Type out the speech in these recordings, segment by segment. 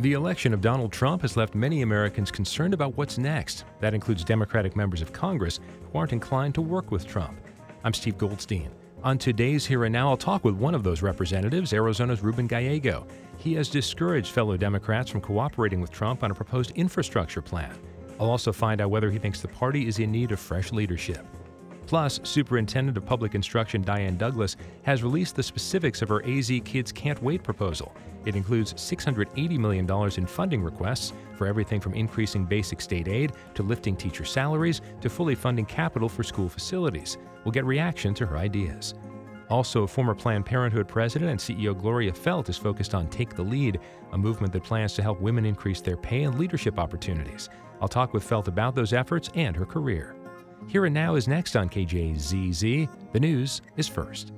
The election of Donald Trump has left many Americans concerned about what's next. That includes Democratic members of Congress who aren't inclined to work with Trump. I'm Steve Goldstein. On today's Here and Now, I'll talk with one of those representatives, Arizona's Ruben Gallego. He has discouraged fellow Democrats from cooperating with Trump on a proposed infrastructure plan. I'll also find out whether he thinks the party is in need of fresh leadership. Plus, Superintendent of Public Instruction Diane Douglas has released the specifics of her AZ Kids Can't Wait proposal. It includes $680 million in funding requests for everything from increasing basic state aid to lifting teacher salaries to fully funding capital for school facilities. We'll get reaction to her ideas. Also, former Planned Parenthood president and CEO Gloria Feldt is focused on Take the Lead, a movement that plans to help women increase their pay and leadership opportunities. I'll talk with Feldt about those efforts and her career. Here and Now is next on KJZZ. The news is first.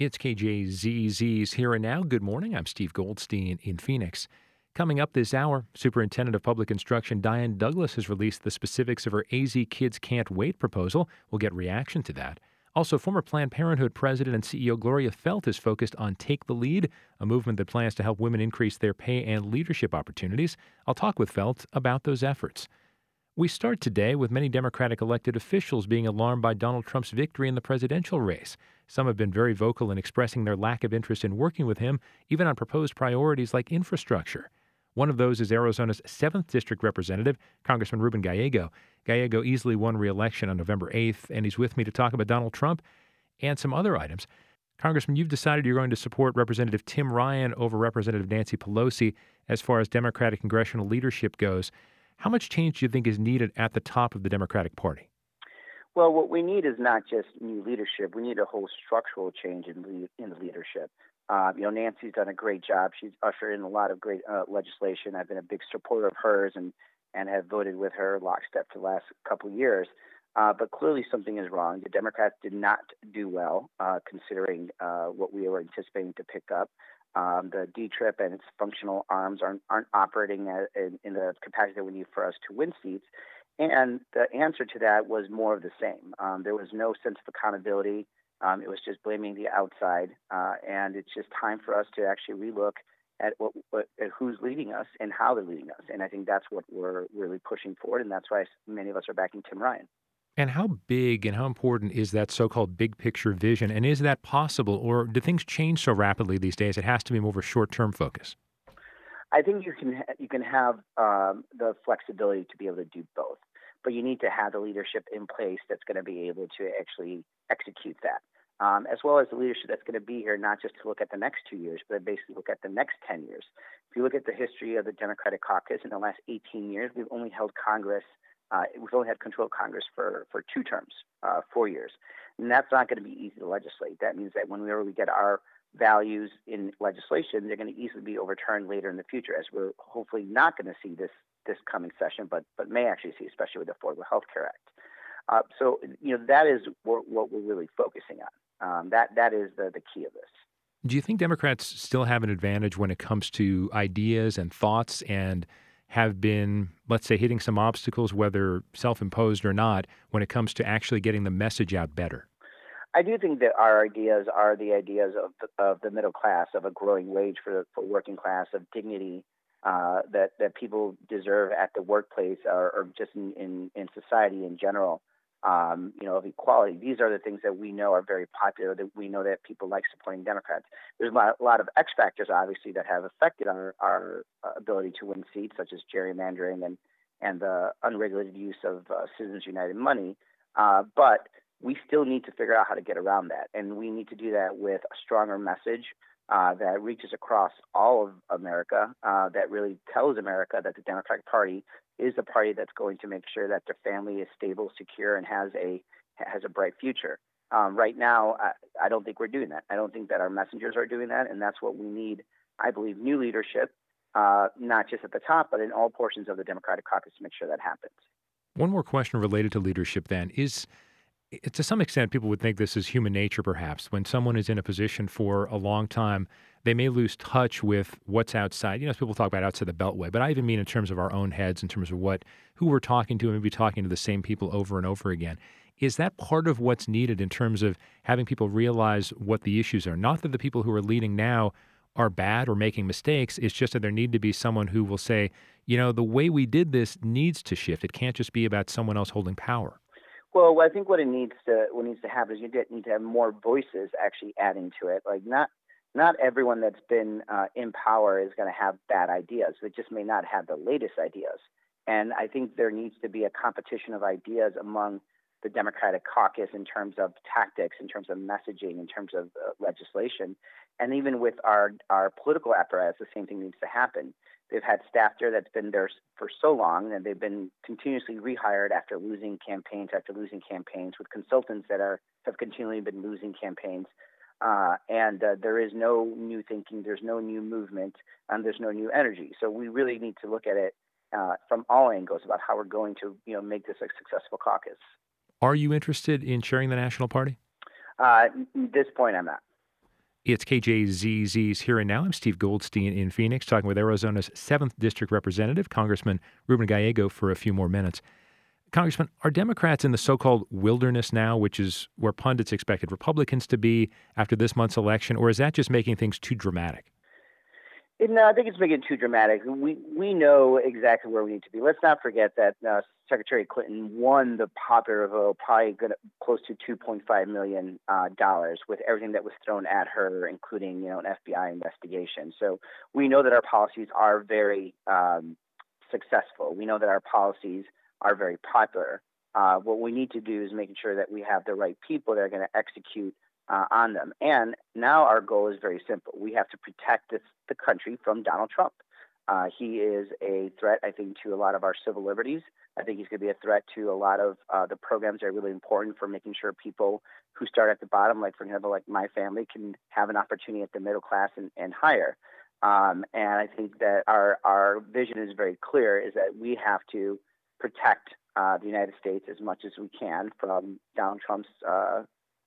It's KJZZ's Here and Now. Good morning. I'm Steve Goldstein in Phoenix. Coming up this hour, Superintendent of Public Instruction Diane Douglas has released the specifics of her AZ Kids Can't Wait proposal. We'll get reaction to that. Also, former Planned Parenthood president and CEO Gloria Feldt is focused on Take the Lead, a movement that plans to help women increase their pay and leadership opportunities. I'll talk with Feldt about those efforts. We start today with many Democratic elected officials being alarmed by Donald Trump's victory in the presidential race. Some have been very vocal in expressing their lack of interest in working with him, even on proposed priorities like infrastructure. One of those is Arizona's 7th District Representative, Congressman Ruben Gallego. Gallego easily won re election on November 8th, and he's with me to talk about Donald Trump and some other items. Congressman, you've decided you're going to support Representative Tim Ryan over Representative Nancy Pelosi as far as Democratic congressional leadership goes. How much change do you think is needed at the top of the Democratic Party? Well, what we need is not just new leadership. We need a whole structural change in, in leadership. Uh, you know, Nancy's done a great job. She's ushered in a lot of great uh, legislation. I've been a big supporter of hers and and have voted with her lockstep for the last couple of years. Uh, but clearly, something is wrong. The Democrats did not do well, uh, considering uh, what we were anticipating to pick up. Um, the D trip and its functional arms aren't, aren't operating at, in, in, the capacity that we need for us to win seats. And the answer to that was more of the same. Um, there was no sense of accountability. Um, it was just blaming the outside. Uh, and it's just time for us to actually relook at, what, what, at who's leading us and how they're leading us. And I think that's what we're really pushing forward. And that's why many of us are backing Tim Ryan. And how big and how important is that so called big picture vision? And is that possible, or do things change so rapidly these days it has to be more of a short term focus? I think you can you can have um, the flexibility to be able to do both, but you need to have the leadership in place that's going to be able to actually execute that, um, as well as the leadership that's going to be here not just to look at the next two years, but basically look at the next ten years. If you look at the history of the Democratic Caucus in the last 18 years, we've only held Congress uh, we've only had control of Congress for, for two terms, uh, four years. And that's not going to be easy to legislate. That means that whenever we get our values in legislation, they're going to easily be overturned later in the future, as we're hopefully not going to see this this coming session, but but may actually see, especially with the Affordable Health Care Act. Uh, so you know that is what, what we're really focusing on. Um, that that is the the key of this. Do you think Democrats still have an advantage when it comes to ideas and thoughts and have been, let's say, hitting some obstacles, whether self imposed or not, when it comes to actually getting the message out better? I do think that our ideas are the ideas of the, of the middle class, of a growing wage for, for working class, of dignity uh, that, that people deserve at the workplace or, or just in, in, in society in general um, you know, of equality. These are the things that we know are very popular. That we know that people like supporting Democrats. There's a lot, a lot of X factors, obviously, that have affected our our uh, ability to win seats, such as gerrymandering and and the unregulated use of uh, Citizens United money. Uh, but we still need to figure out how to get around that, and we need to do that with a stronger message. Uh, that reaches across all of America, uh, that really tells America that the Democratic Party is a party that's going to make sure that their family is stable, secure, and has a has a bright future. Um, right now, I, I, don't think we're doing that. I don't think that our messengers are doing that, and that's what we need. I believe new leadership, uh, not just at the top, but in all portions of the Democratic caucus to make sure that happens. One more question related to leadership then is to some extent, people would think this is human nature, perhaps. When someone is in a position for a long time, they may lose touch with what's outside. You know, people talk about outside the beltway, but I even mean in terms of our own heads, in terms of what who we're talking to, and maybe talking to the same people over and over again. Is that part of what's needed in terms of having people realize what the issues are? Not that the people who are leading now are bad or making mistakes. It's just that there need to be someone who will say, you know, the way we did this needs to shift. It can't just be about someone else holding power. Well, I think what it needs to what needs to happen is you need to have more voices actually adding to it. Like not not everyone that's been uh, in power is going to have bad ideas. They just may not have the latest ideas. And I think there needs to be a competition of ideas among the Democratic caucus in terms of tactics, in terms of messaging, in terms of uh, legislation, and even with our our political apparatus, the same thing needs to happen. They've had staff there that's been there for so long, and they've been continuously rehired after losing campaigns after losing campaigns with consultants that are have continually been losing campaigns. Uh, and uh, there is no new thinking, there's no new movement, and there's no new energy. So we really need to look at it uh, from all angles about how we're going to, you know, make this a successful caucus. Are you interested in chairing the national party? Uh, at this point, I'm not. It's KJZZ's Here and Now. I'm Steve Goldstein in Phoenix, talking with Arizona's 7th District Representative, Congressman Ruben Gallego, for a few more minutes. Congressman, are Democrats in the so called wilderness now, which is where pundits expected Republicans to be after this month's election, or is that just making things too dramatic? No, I think it's making it too dramatic. We we know exactly where we need to be. Let's not forget that uh, Secretary Clinton won the popular vote, probably good, close to 2.5 million uh, dollars, with everything that was thrown at her, including you know an FBI investigation. So we know that our policies are very um, successful. We know that our policies are very popular. Uh, what we need to do is making sure that we have the right people that are going to execute uh, on them. And now our goal is very simple. We have to protect this, the country from Donald Trump. Uh, he is a threat, I think, to a lot of our civil liberties. I think he's going to be a threat to a lot of uh, the programs that are really important for making sure people who start at the bottom, like for example, like my family, can have an opportunity at the middle class and, and higher. Um, and I think that our our vision is very clear: is that we have to protect uh, the United States as much as we can from Donald Trump's uh,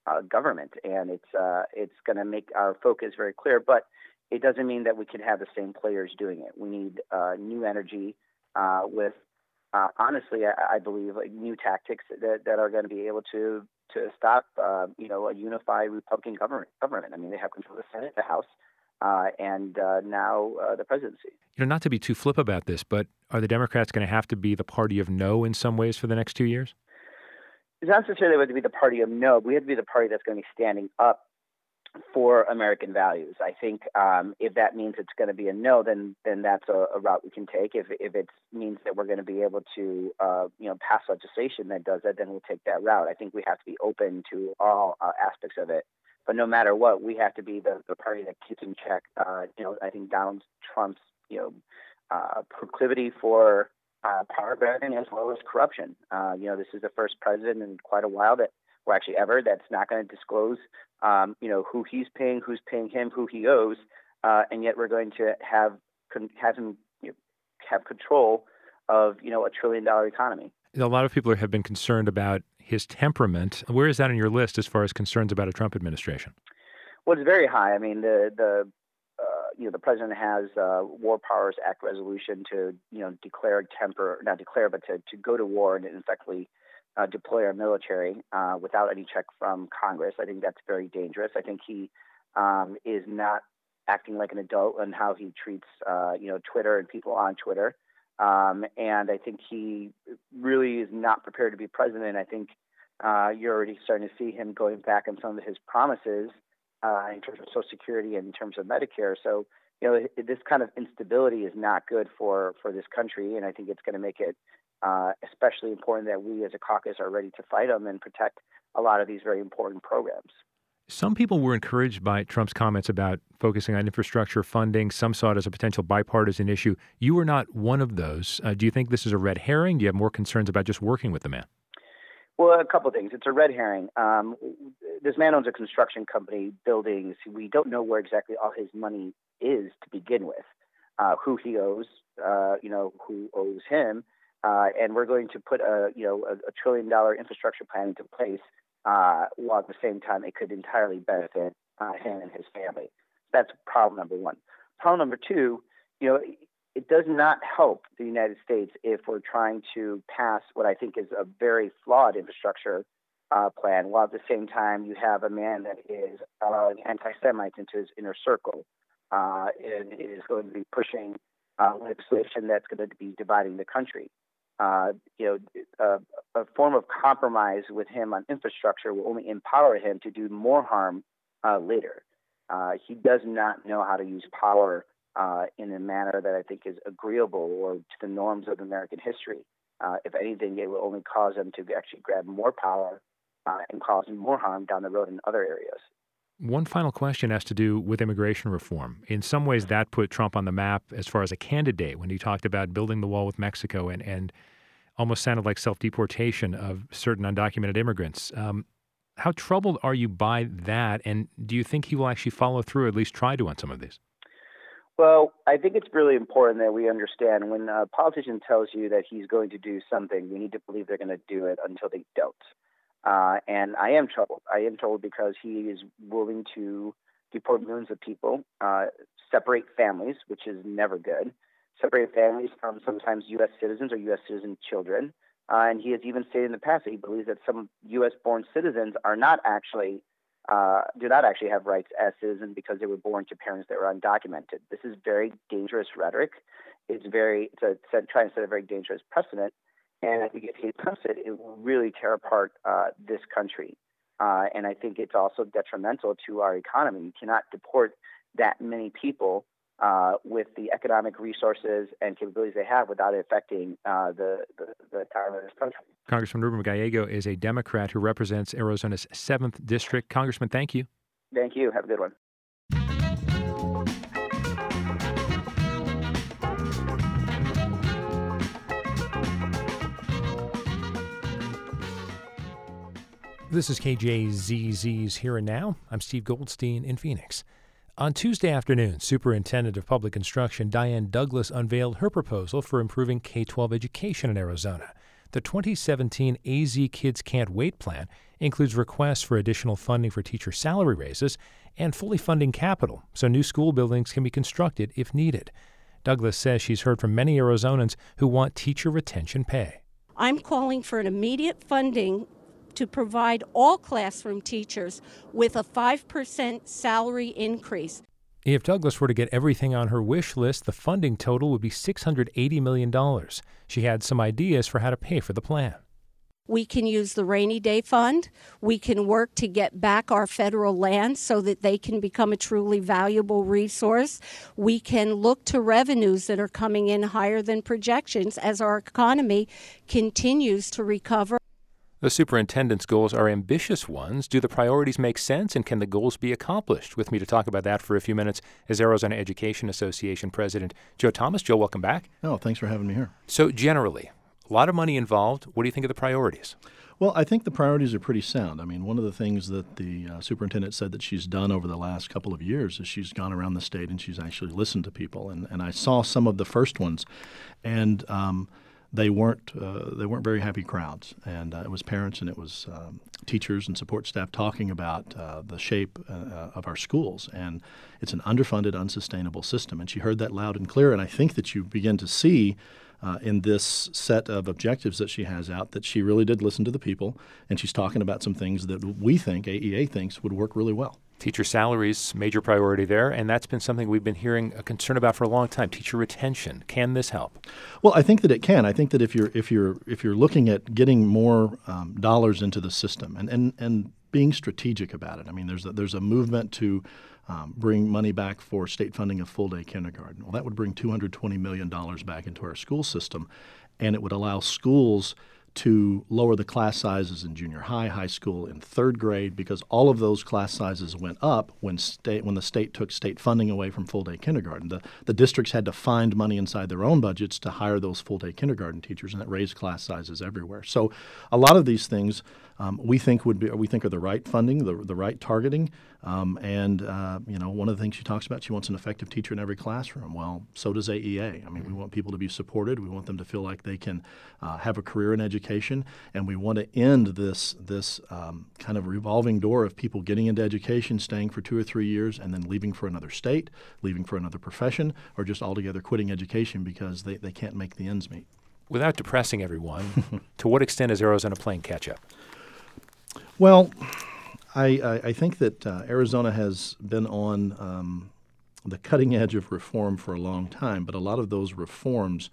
uh, government, and it's uh, it's going to make our focus very clear. But it doesn't mean that we can have the same players doing it. We need uh, new energy uh, with, uh, honestly, I, I, believe like new tactics that, that are going to be able to to stop, uh, you know, a unified Republican government. Government. I mean, they have control of the Senate, the House, uh, and uh, now the presidency. You know, not to be too flip about this, but are the Democrats going to have to be the party of no in some ways for the next two years? It's not necessarily going to be the party of no. We have to be the party that's going to be standing up for American values. I think um, if that means it's going to be a no, then then that's a, a, route we can take. If if it means that we're going to be able to uh, you know pass legislation that does that, then we'll take that route. I think we have to be open to all uh, aspects of it. But no matter what, we have to be the, the party that keeps in check. Uh, you know, I think Donald Trump's you know uh, proclivity for uh, power grabbing as well as corruption. Uh, you know, this is the first president in quite a while that or actually ever, that's not going to disclose, um, you know, who he's paying, who's paying him, who he owes, uh, and yet we're going to have have him you know, have control of you know a trillion dollar economy. A lot of people have been concerned about his temperament. Where is that on your list as far as concerns about a Trump administration? Well, it's very high. I mean, the the uh, you know the president has uh, War Powers Act resolution to you know declare temper not declare but to, to go to war and effectively uh, deploy our military uh, without any check from Congress. I think that's very dangerous. I think he um, is not acting like an adult in how he treats, uh, you know, Twitter and people on Twitter. Um, and I think he really is not prepared to be president. I think uh, you're already starting to see him going back on some of his promises uh, in terms of Social Security and in terms of Medicare. So, you know, this kind of instability is not good for for this country, and I think it's going to make it uh, especially important that we as a caucus are ready to fight them and protect a lot of these very important programs. Some people were encouraged by Trump's comments about focusing on infrastructure funding. Some saw it as a potential bipartisan issue. You were not one of those. Uh, do you think this is a red herring? Do you have more concerns about just working with the man? Well, a couple of things. It's a red herring. Um, this man owns a construction company, buildings. We don't know where exactly all his money is to begin with, uh, who he owes, uh, you know, who owes him. Uh, and we're going to put a you know a, a trillion dollar infrastructure plan into place, uh, while at the same time it could entirely benefit uh, him and his family. That's problem number one. Problem number two, you know, it does not help the United States if we're trying to pass what I think is a very flawed infrastructure uh, plan, while at the same time you have a man that is allowing anti-Semites into his inner circle. uh, and is going to be pushing uh, legislation that's going to be dividing the country. Uh, you know, a, a, form of compromise with him on infrastructure will only empower him to do more harm uh, later. Uh, he does not know how to use power uh, in a manner that I think is agreeable or to the norms of American history. Uh, if anything, it will only cause him to actually grab more power uh, and cause more harm down the road in other areas. One final question has to do with immigration reform. In some ways, that put Trump on the map as far as a candidate when he talked about building the wall with Mexico and, and almost sounded like self deportation of certain undocumented immigrants. Um, how troubled are you by that? And do you think he will actually follow through, or at least try to, on some of these? Well, I think it's really important that we understand when a politician tells you that he's going to do something, we need to believe they're going to do it until they don't. Uh, and I am troubled. I am troubled because he is willing to deport millions of people, uh, separate families, which is never good, separate families from sometimes U.S. citizens or U.S. citizen children. Uh, and he has even stated in the past that he believes that some U.S. born citizens are not actually uh, do not actually have rights as citizens because they were born to parents that were undocumented. This is very dangerous rhetoric. It's very it's a, trying to set a very dangerous precedent. And I think if he comes it, it will really tear apart uh, this country. Uh, and I think it's also detrimental to our economy. You cannot deport that many people uh, with the economic resources and capabilities they have without affecting uh, the, the, the economy of this country. Congressman Ruben Gallego is a Democrat who represents Arizona's 7th District. Congressman, thank you. Thank you. Have a good one. This is KJZZ's Here and Now. I'm Steve Goldstein in Phoenix. On Tuesday afternoon, Superintendent of Public Instruction Diane Douglas unveiled her proposal for improving K 12 education in Arizona. The 2017 AZ Kids Can't Wait plan includes requests for additional funding for teacher salary raises and fully funding capital so new school buildings can be constructed if needed. Douglas says she's heard from many Arizonans who want teacher retention pay. I'm calling for an immediate funding to provide all classroom teachers with a 5% salary increase. If Douglas were to get everything on her wish list, the funding total would be $680 million. She had some ideas for how to pay for the plan. We can use the rainy day fund. We can work to get back our federal lands so that they can become a truly valuable resource. We can look to revenues that are coming in higher than projections as our economy continues to recover. The superintendent's goals are ambitious ones. Do the priorities make sense and can the goals be accomplished? With me to talk about that for a few minutes is Arizona Education Association President Joe Thomas. Joe, welcome back. Oh, thanks for having me here. So, generally, a lot of money involved. What do you think of the priorities? Well, I think the priorities are pretty sound. I mean, one of the things that the uh, superintendent said that she's done over the last couple of years is she's gone around the state and she's actually listened to people. And, and I saw some of the first ones. And um, they weren't uh, they weren't very happy crowds, and uh, it was parents and it was um, teachers and support staff talking about uh, the shape uh, uh, of our schools, and it's an underfunded, unsustainable system. And she heard that loud and clear, and I think that you begin to see. Uh, in this set of objectives that she has out, that she really did listen to the people, and she's talking about some things that we think AEA thinks would work really well. Teacher salaries, major priority there, and that's been something we've been hearing a concern about for a long time. Teacher retention. Can this help? Well, I think that it can. I think that if you're if you're if you're looking at getting more um, dollars into the system and, and and being strategic about it. I mean, there's a, there's a movement to um, bring money back for state funding of full day kindergarten. Well, that would bring 220 million dollars back into our school system, and it would allow schools to lower the class sizes in junior high, high school, and third grade because all of those class sizes went up when state when the state took state funding away from full day kindergarten. The the districts had to find money inside their own budgets to hire those full day kindergarten teachers, and that raised class sizes everywhere. So, a lot of these things um, we think would be we think are the right funding, the the right targeting, um, and uh, you know one of the things she talks about, she wants an effective teacher in every classroom. Well, so does AEA. I mean, we want people to be supported. We want them to feel like they can uh, have a career in education, and we want to end this this um, kind of revolving door of people getting into education, staying for two or three years, and then leaving for another state, leaving for another profession, or just altogether quitting education because they, they can't make the ends meet. Without depressing everyone, to what extent is Arizona playing catch up? Well, I, I, I think that uh, Arizona has been on um, the cutting edge of reform for a long time, but a lot of those reforms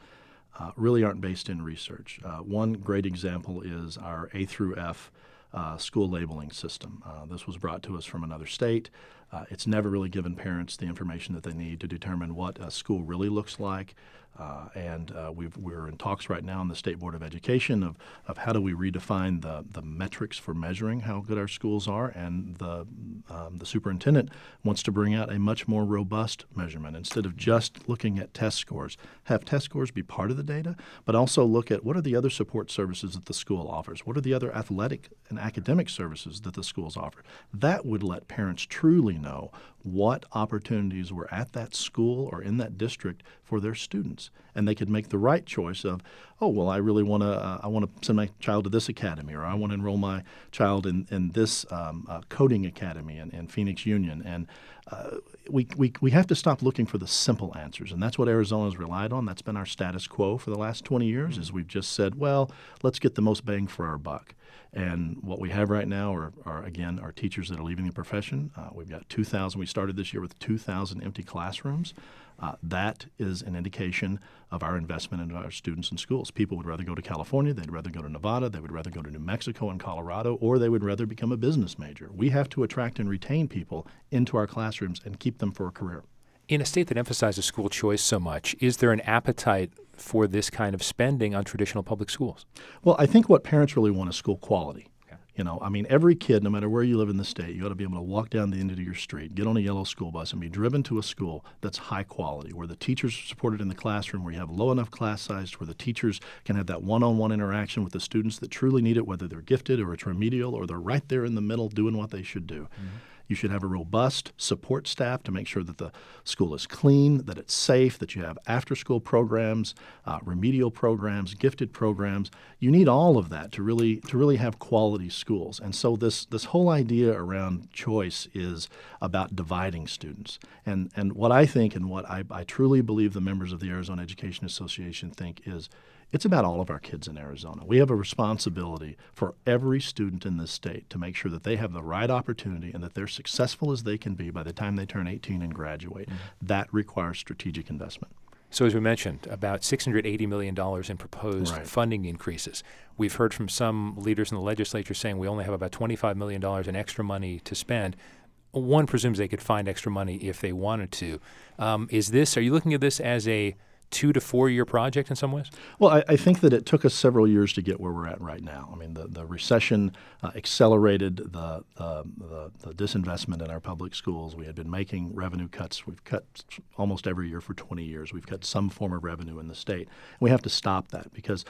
uh, really aren't based in research. Uh, one great example is our A through F uh, school labeling system. Uh, this was brought to us from another state. Uh, it's never really given parents the information that they need to determine what a school really looks like. Uh, and uh, we are in talks right now in the State Board of Education of, of how do we redefine the, the metrics for measuring how good our schools are. And the, um, the superintendent wants to bring out a much more robust measurement instead of just looking at test scores. Have test scores be part of the data, but also look at what are the other support services that the school offers? What are the other athletic and academic services that the schools offer? That would let parents truly know what opportunities were at that school or in that district for their students, and they could make the right choice of, oh well, I really want to uh, I want to send my child to this academy, or I want to enroll my child in in this um, uh, coding academy in, in Phoenix Union, and uh, we, we we have to stop looking for the simple answers, and that's what Arizona's relied on. That's been our status quo for the last 20 years. Mm-hmm. Is we've just said, well, let's get the most bang for our buck. And what we have right now are, are again, our teachers that are leaving the profession. Uh, we've got 2,000. We started this year with 2,000 empty classrooms. Uh, that is an indication of our investment in our students and schools. People would rather go to California, they'd rather go to Nevada, they would rather go to New Mexico and Colorado, or they would rather become a business major. We have to attract and retain people into our classrooms and keep them for a career. In a state that emphasizes school choice so much, is there an appetite for this kind of spending on traditional public schools? Well, I think what parents really want is school quality. You know, I mean, every kid, no matter where you live in the state, you ought to be able to walk down the end of your street, get on a yellow school bus, and be driven to a school that's high quality, where the teachers are supported in the classroom, where you have low enough class size, where the teachers can have that one-on-one interaction with the students that truly need it, whether they're gifted or it's remedial or they're right there in the middle doing what they should do. Mm-hmm. You should have a robust support staff to make sure that the school is clean, that it's safe, that you have after school programs, uh, remedial programs, gifted programs. You need all of that to really to really have quality schools. And so this this whole idea around choice is about dividing students. And and what I think and what I, I truly believe the members of the Arizona Education Association think is it's about all of our kids in Arizona. We have a responsibility for every student in this state to make sure that they have the right opportunity and that they're successful as they can be by the time they turn 18 and graduate. Mm-hmm. That requires strategic investment. So, as we mentioned, about $680 million in proposed right. funding increases. We've heard from some leaders in the legislature saying we only have about $25 million in extra money to spend. One presumes they could find extra money if they wanted to. Um, is this, are you looking at this as a two to four year project in some ways? Well, I, I, think that it took us several years to get where we're at right now. I mean, the, the recession uh, accelerated the, the, the, disinvestment in our public schools. We had been making revenue cuts. We've cut almost every year for 20 years. We've cut some form of revenue in the state. We have to stop that because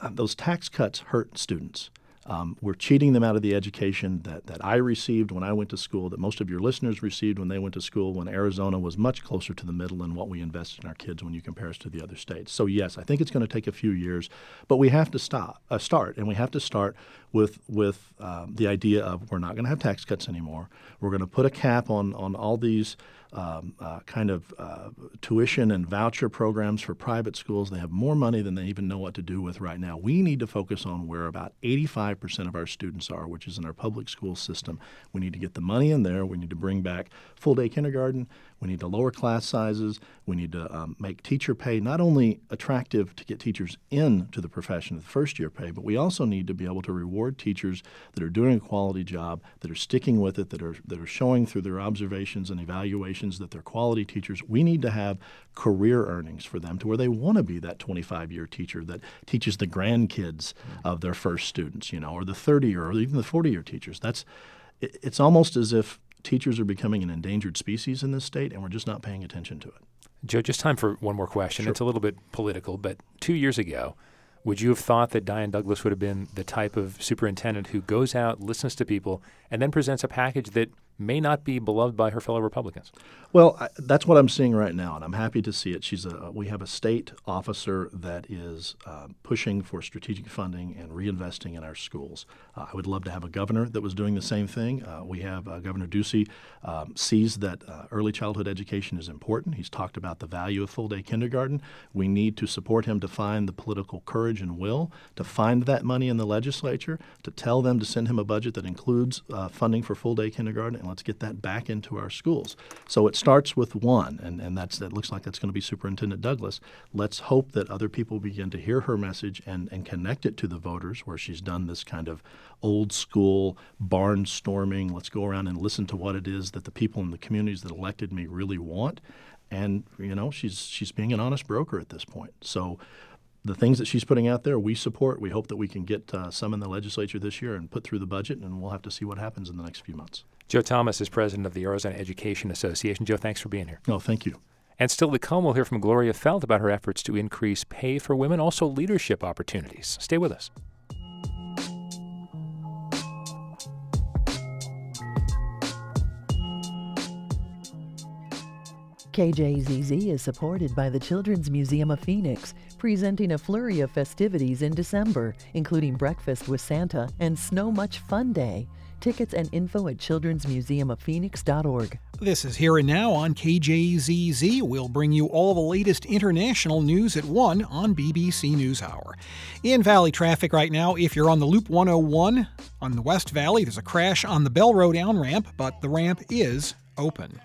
uh, those tax cuts hurt students. Um, we're cheating them out of the education that, that I received when I went to school, that most of your listeners received when they went to school, when Arizona was much closer to the middle in what we invested in our kids when you compare us to the other states. So, yes, I think it's going to take a few years, but we have to stop, uh, start, and we have to start with, with um, the idea of we're not going to have tax cuts anymore. We're going to put a cap on, on all these um, uh, kind of uh, tuition and voucher programs for private schools. They have more money than they even know what to do with right now. We need to focus on where about 85% of our students are, which is in our public school system. We need to get the money in there. We need to bring back full day kindergarten. We need to lower class sizes. We need to um, make teacher pay not only attractive to get teachers into the profession at the first year pay, but we also need to be able to reward teachers that are doing a quality job, that are sticking with it, that are that are showing through their observations and evaluations that they're quality teachers. We need to have career earnings for them to where they want to be that 25 year teacher that teaches the grandkids of their first students, you know, or the 30 year or even the 40 year teachers. That's it's almost as if teachers are becoming an endangered species in this state, and we're just not paying attention to it. Joe, just time for one more question. Sure. It's a little bit political, but two years ago, would you have thought that Diane Douglas would have been the type of superintendent who goes out, listens to people, and then presents a package that may not be beloved by her fellow Republicans. Well, I, that's what I'm seeing right now, and I'm happy to see it. She's a we have a state officer that is uh, pushing for strategic funding and reinvesting in our schools. Uh, I would love to have a governor that was doing the same thing. Uh, we have uh, Governor Ducey um, sees that uh, early childhood education is important. He's talked about the value of full day kindergarten. We need to support him to find the political courage and will to find that money in the legislature to tell them to send him a budget that includes uh, funding for full day kindergarten and let's get that back into our schools. So it starts with one, and, and that's that looks like that's going to be Superintendent Douglas. Let's hope that other people begin to hear her message and, and connect it to the voters, where she's done this kind of old school barnstorming. Let's go around and listen to what it is that the people in the communities that elected me really want. And you know, she's she's being an honest broker at this point. So the things that she's putting out there, we support. We hope that we can get uh, some in the legislature this year and put through the budget, and we'll have to see what happens in the next few months. Joe Thomas is president of the Arizona Education Association. Joe, thanks for being here. No, thank you. And still to come, we'll hear from Gloria Feldt about her efforts to increase pay for women, also leadership opportunities. Stay with us. KJZZ is supported by the Children's Museum of Phoenix, presenting a flurry of festivities in December, including Breakfast with Santa and Snow Much Fun Day. Tickets and info at childrensmuseumofphoenix.org. This is Here and Now on KJZZ. We'll bring you all the latest international news at 1 on BBC NewsHour. In Valley traffic right now, if you're on the Loop 101 on the West Valley, there's a crash on the Bell Road down ramp, but the ramp is open.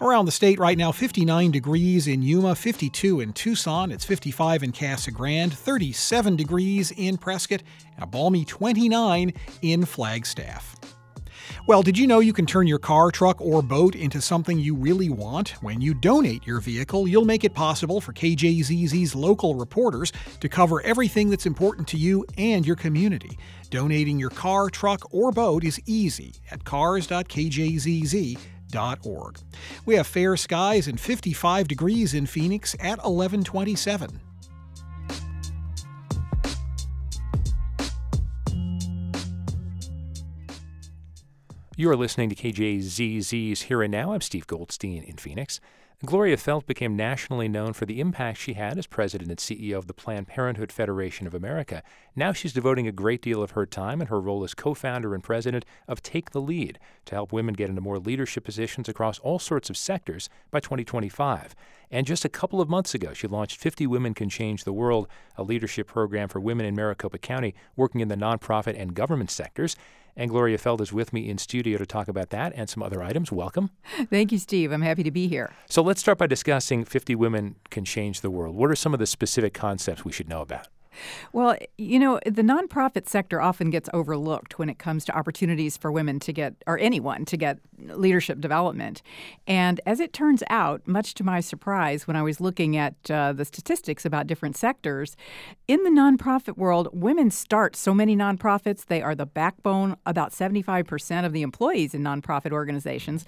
Around the state right now, 59 degrees in Yuma, 52 in Tucson, it's 55 in Casa Grande, 37 degrees in Prescott, and a balmy 29 in Flagstaff. Well, did you know you can turn your car, truck, or boat into something you really want? When you donate your vehicle, you'll make it possible for KJZZ's local reporters to cover everything that's important to you and your community. Donating your car, truck, or boat is easy at cars.kjzz.com org. We have fair skies and 55 degrees in Phoenix at 1127. You are listening to KJZZ's Here and Now. I'm Steve Goldstein in Phoenix. Gloria Feldt became nationally known for the impact she had as president and CEO of the Planned Parenthood Federation of America. Now she's devoting a great deal of her time and her role as co founder and president of Take the Lead to help women get into more leadership positions across all sorts of sectors by 2025. And just a couple of months ago, she launched 50 Women Can Change the World, a leadership program for women in Maricopa County working in the nonprofit and government sectors. And Gloria Feldt is with me in studio to talk about that and some other items. Welcome. Thank you, Steve. I'm happy to be here. So let's start by discussing 50 Women Can Change the World. What are some of the specific concepts we should know about? Well, you know, the nonprofit sector often gets overlooked when it comes to opportunities for women to get, or anyone to get leadership development. And as it turns out, much to my surprise, when I was looking at uh, the statistics about different sectors, in the nonprofit world, women start so many nonprofits. They are the backbone, about 75% of the employees in nonprofit organizations.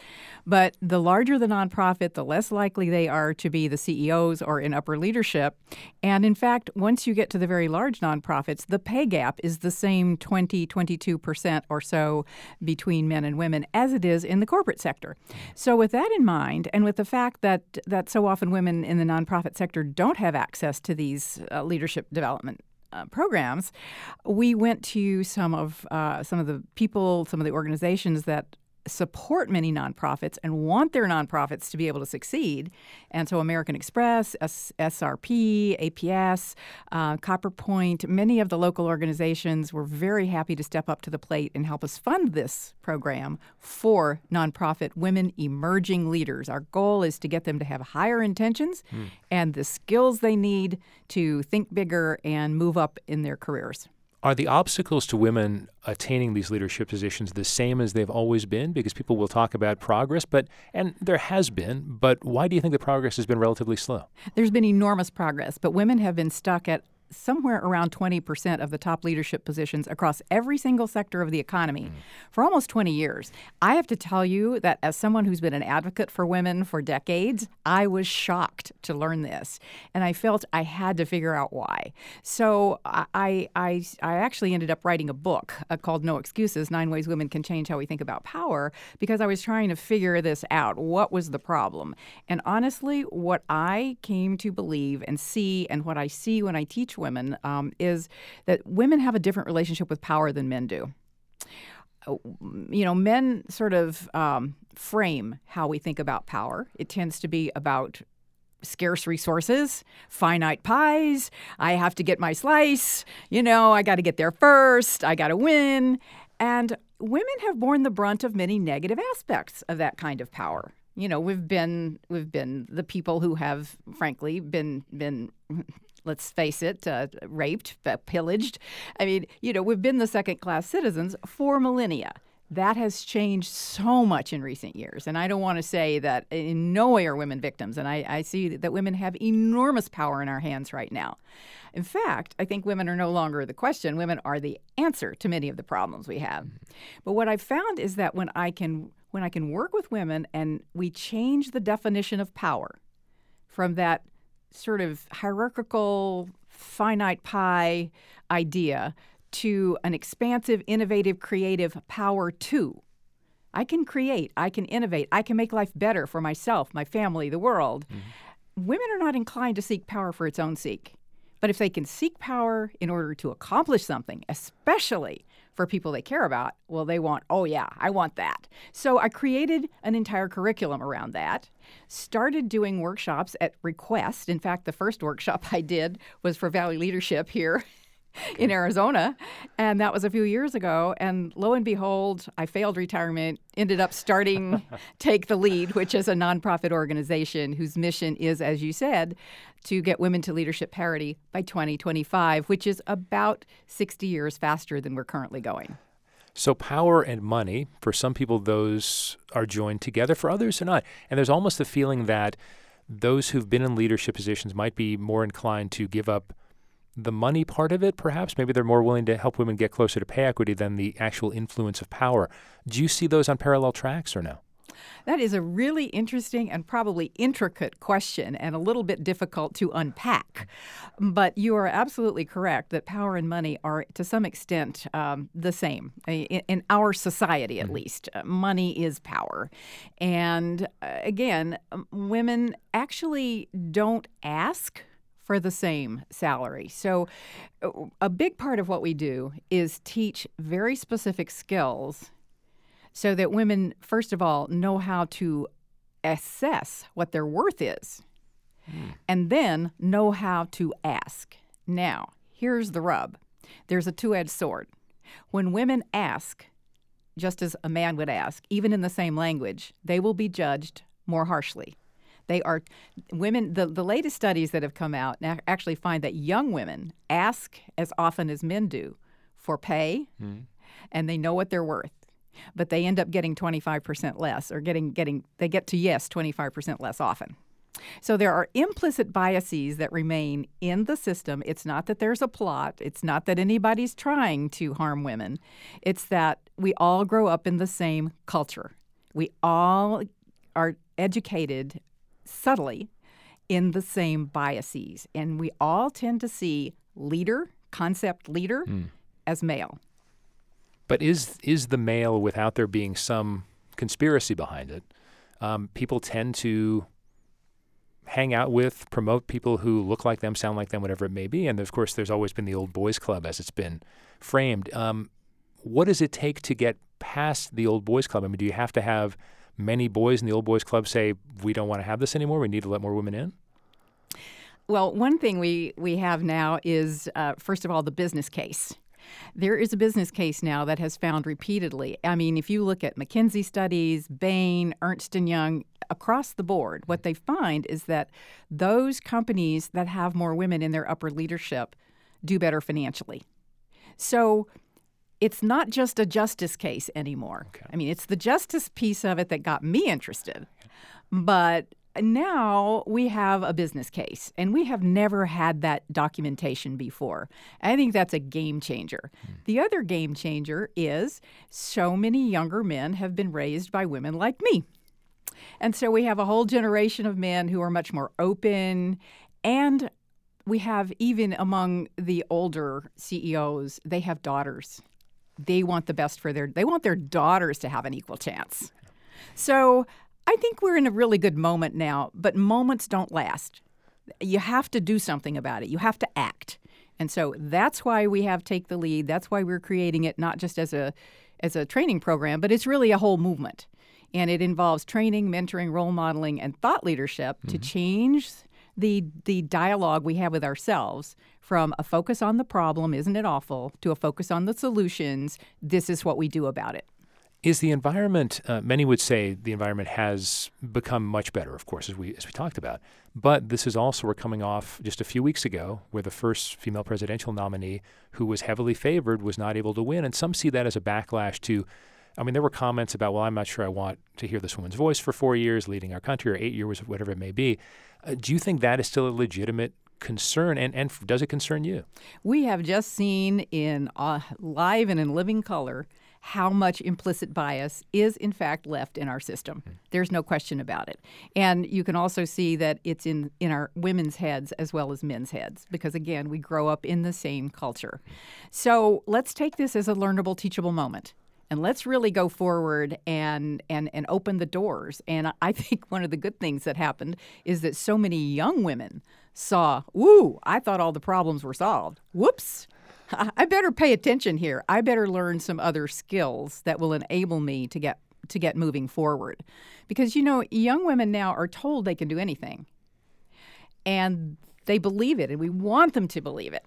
But the larger the nonprofit, the less likely they are to be the CEOs or in upper leadership. And in fact, once you get to the very large nonprofits, the pay gap is the same 20, 22% or so between men and women as it is in the corporate sector. So, with that in mind, and with the fact that, that so often women in the nonprofit sector don't have access to these uh, leadership development uh, programs, we went to some of uh, some of the people, some of the organizations that support many nonprofits and want their nonprofits to be able to succeed. And so, American Express, S- SRP, APS, uh, CopperPoint, many of the local organizations were very happy to step up to the plate and help us fund this program for nonprofit women emerging leaders. Our goal is to get them to have higher intentions mm. and the skills they need to think bigger and move up in their careers. Are the obstacles to women attaining these leadership positions the same as they've always been? Because people will talk about progress, but and there has been, but why do you think the progress has been relatively slow? There's been enormous progress, but women have been stuck at somewhere around 20% of the top leadership positions across every single sector of the economy mm. for almost 20 years. I have to tell you that as someone who's been an advocate for women for decades, I was shocked to learn this. And I felt I had to figure out why. So I, I, I actually ended up writing a book uh, called No Excuses Nine Ways Women Can Change How We Think About Power because I was trying to figure this out. What was the problem? And honestly, what I came to believe and see, and what I see when I teach women um, is that women have a different relationship with power than men do. Uh, you know, men sort of um, frame how we think about power. It tends to be about scarce resources, finite pies. I have to get my slice. You know, I got to get there first. I got to win. And women have borne the brunt of many negative aspects of that kind of power. You know, we've been we've been the people who have, frankly, been been let's face it, uh, raped, pillaged. I mean, you know, we've been the second class citizens for millennia. That has changed so much in recent years. And I don't want to say that in no way are women victims. And I, I see that women have enormous power in our hands right now. In fact, I think women are no longer the question. Women are the answer to many of the problems we have. But what I've found is that when I can when I can work with women and we change the definition of power from that sort of hierarchical finite pie idea to an expansive, innovative, creative power too. I can create, I can innovate, I can make life better for myself, my family, the world. Mm-hmm. Women are not inclined to seek power for its own sake. But if they can seek power in order to accomplish something, especially for people they care about, well, they want, oh, yeah, I want that. So I created an entire curriculum around that, started doing workshops at request. In fact, the first workshop I did was for Valley Leadership here in Arizona. And that was a few years ago. And lo and behold, I failed retirement, ended up starting Take the Lead, which is a nonprofit organization whose mission is, as you said, to get women to leadership parity by 2025, which is about 60 years faster than we're currently going. So, power and money, for some people, those are joined together, for others, are not. And there's almost the feeling that those who've been in leadership positions might be more inclined to give up the money part of it, perhaps. Maybe they're more willing to help women get closer to pay equity than the actual influence of power. Do you see those on parallel tracks or no? That is a really interesting and probably intricate question and a little bit difficult to unpack. But you are absolutely correct that power and money are, to some extent, um, the same. In, in, our society, at mm-hmm. least, uh, money is power. And uh, again, women actually don't ask for the same salary. So, uh, a big part of what we do is teach very specific skills so that women, first of all, know how to assess what their worth is mm. and then know how to ask. Now, here's the rub there's a two edged sword. When women ask, just as a man would ask, even in the same language, they will be judged more harshly. They are women. The, the latest studies that have come out actually find that young women ask as often as men do for pay, mm. and they know what they're worth. But they end up getting 25% less, or getting getting they get to yes 25% less often. So there are implicit biases that remain in the system. It's not that there's a plot. It's not that anybody's trying to harm women. It's that we all grow up in the same culture. We all are educated subtly in the same biases. And we all tend to see leader, concept leader, mm. as male. But is is the male without there being some conspiracy behind it? Um, people tend to hang out with, promote people who look like them, sound like them, whatever it may be. And of course, there's always been the old boys club as it's been framed. Um, what does it take to get past the old boys club? I mean, do you have to have many boys in the old boys club say we don't want to have this anymore. We need to let more women in. Well, one thing we we have now is uh, first of all the business case. There is a business case now that has found repeatedly. I mean, if you look at McKinsey studies, Bain, Ernst and Young, across the board, what they find is that those companies that have more women in their upper leadership do better financially. So it's not just a justice case anymore. Okay. I mean, it's the justice piece of it that got me interested. But now we have a business case, and we have never had that documentation before. I think that's a game changer. Hmm. The other game changer is so many younger men have been raised by women like me. And so we have a whole generation of men who are much more open and we have even among the older CEOs, they have daughters they want the best for their they want their daughters to have an equal chance. So I think we're in a really good moment now, but moments don't last. You have to do something about it. You have to act. And so that's why we have Take the Lead. That's why we're creating it not just as a as a training program, but it's really a whole movement. And it involves training, mentoring, role modeling, and thought leadership mm-hmm. to change the the dialogue we have with ourselves from a focus on the problem, isn't it awful, to a focus on the solutions, this is what we do about it. Is the environment? Uh, many would say the environment has become much better, of course, as we as we talked about. But this is also we're coming off just a few weeks ago, where the first female presidential nominee, who was heavily favored, was not able to win, and some see that as a backlash to. I mean, there were comments about, well, I'm not sure I want to hear this woman's voice for four years, leading our country, or eight years, whatever it may be. Uh, do you think that is still a legitimate concern, and, and does it concern you? We have just seen in uh, live and in living color how much implicit bias is in fact left in our system. Mm. There's no question about it. And you can also see that it's in in our women's heads as well as men's heads because again, we grow up in the same culture. So, let's take this as a learnable teachable moment and let's really go forward and and and open the doors. And I think one of the good things that happened is that so many young women saw, "Ooh, I thought all the problems were solved. Whoops." I better pay attention here. I better learn some other skills that will enable me to get to get moving forward. Because you know, young women now are told they can do anything. And they believe it and we want them to believe it.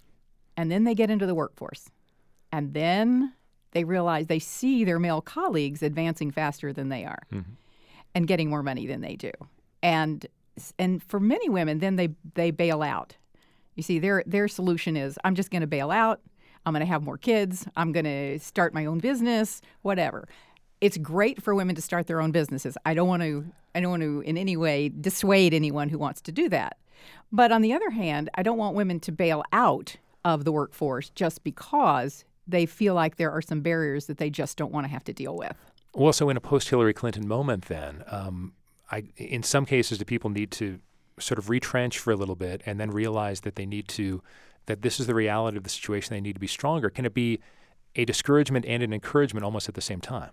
And then they get into the workforce. And then they realize they see their male colleagues advancing faster than they are mm-hmm. and getting more money than they do. And and for many women then they they bail out. You see their their solution is I'm just going to bail out I'm going to have more kids. I'm going to start my own business, whatever. It's great for women to start their own businesses. I don't want to I don't want to in any way dissuade anyone who wants to do that. But on the other hand, I don't want women to bail out of the workforce just because they feel like there are some barriers that they just don't want to have to deal with. Well, so in a post Hillary Clinton moment, then, um, I, in some cases, do people need to sort of retrench for a little bit and then realize that they need to that this is the reality of the situation, they need to be stronger? Can it be a discouragement and an encouragement almost at the same time?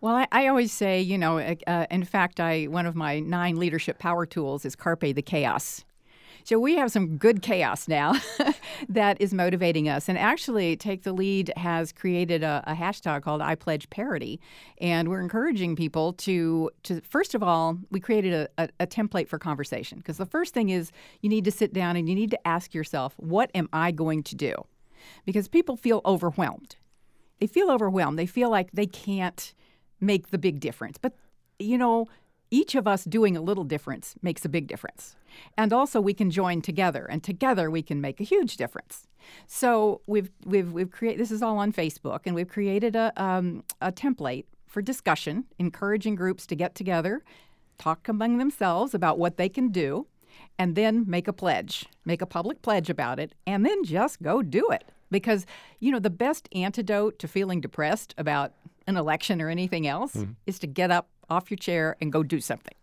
Well, I, I always say, you know, uh, in fact, I one of my nine leadership power tools is carpe the chaos. So we have some good chaos now that is motivating us. And actually, Take the Lead has created a, a, hashtag called I Pledge Parity. And we're encouraging people to, to first of all, we created a, a, a template for conversation. Because the first thing is you need to sit down and you need to ask yourself, what am I going to do? Because people feel overwhelmed. They feel overwhelmed. They feel like they can't make the big difference. But, you know, each of us doing a little difference makes a big difference. And also we can join together and together we can make a huge difference. So we've we've we've created this is all on Facebook and we've created a um, a template for discussion, encouraging groups to get together, talk among themselves about what they can do, and then make a pledge, make a public pledge about it, and then just go do it. Because you know the best antidote to feeling depressed about an election or anything else mm-hmm. is to get up off your chair and go do something.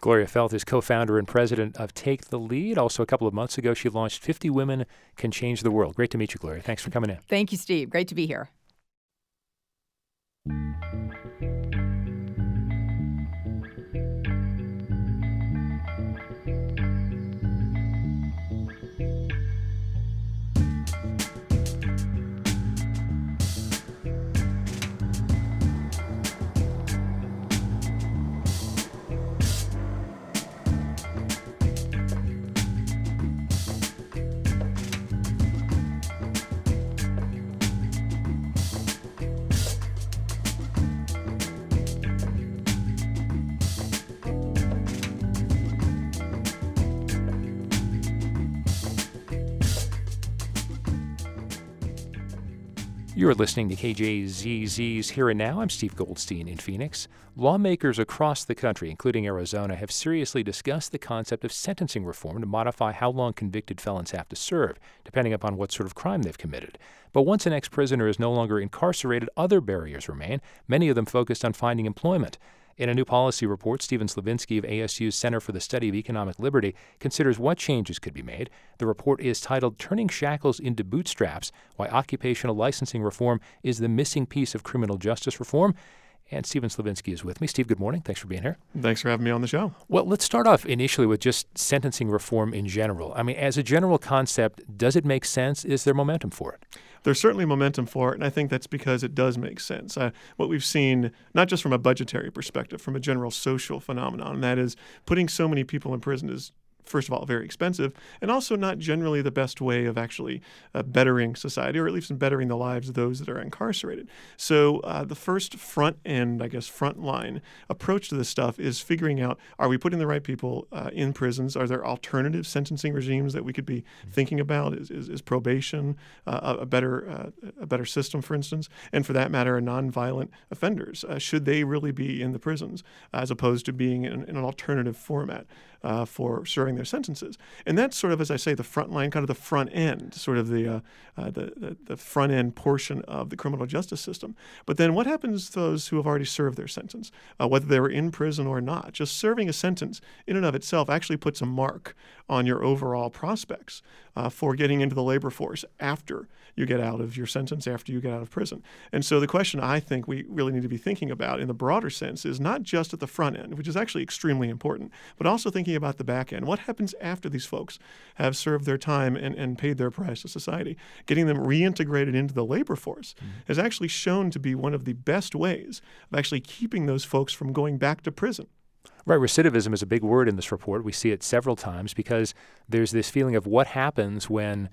Gloria Feldt is co founder and president of Take the Lead. Also, a couple of months ago, she launched 50 Women Can Change the World. Great to meet you, Gloria. Thanks for coming in. Thank you, Steve. Great to be here. You're listening to KJZZ's Here and Now. I'm Steve Goldstein in Phoenix. Lawmakers across the country, including Arizona, have seriously discussed the concept of sentencing reform to modify how long convicted felons have to serve, depending upon what sort of crime they've committed. But once an ex prisoner is no longer incarcerated, other barriers remain, many of them focused on finding employment. In a new policy report, Stephen Slivinski of ASU's Center for the Study of Economic Liberty considers what changes could be made. The report is titled Turning Shackles into Bootstraps Why Occupational Licensing Reform is the Missing Piece of Criminal Justice Reform. And Stephen Slivinski is with me. Steve, good morning. Thanks for being here. Thanks for having me on the show. Well, let's start off initially with just sentencing reform in general. I mean, as a general concept, does it make sense? Is there momentum for it? There's certainly momentum for it, and I think that's because it does make sense. Uh, what we've seen, not just from a budgetary perspective, from a general social phenomenon, and that is putting so many people in prison is first of all, very expensive, and also not generally the best way of actually uh, bettering society, or at least in bettering the lives of those that are incarcerated. So uh, the first front end, I guess, front line approach to this stuff is figuring out: Are we putting the right people uh, in prisons? Are there alternative sentencing regimes that we could be thinking about? Is, is, is probation uh, a better uh, a better system, for instance? And for that matter, nonviolent offenders uh, should they really be in the prisons as opposed to being in, in an alternative format? Uh, for serving their sentences. And that's sort of, as I say, the front line, kind of the front end, sort of the, uh, uh, the, the, the, front end portion of the criminal justice system. But then what happens to those who have already served their sentence, uh, whether they were in prison or not? Just serving a sentence in and of itself actually puts a mark on your overall prospects uh, for getting into the labor force after you get out of your sentence, after you get out of prison. And so the question I think we really need to be thinking about in the broader sense is not just at the front end, which is actually extremely important, but also thinking about the back end. What happens after these folks have served their time and, and paid their price to society? Getting them reintegrated into the labor force mm-hmm. has actually shown to be one of the best ways of actually keeping those folks from going back to prison. Right, recidivism is a big word in this report. We see it several times because there's this feeling of what happens when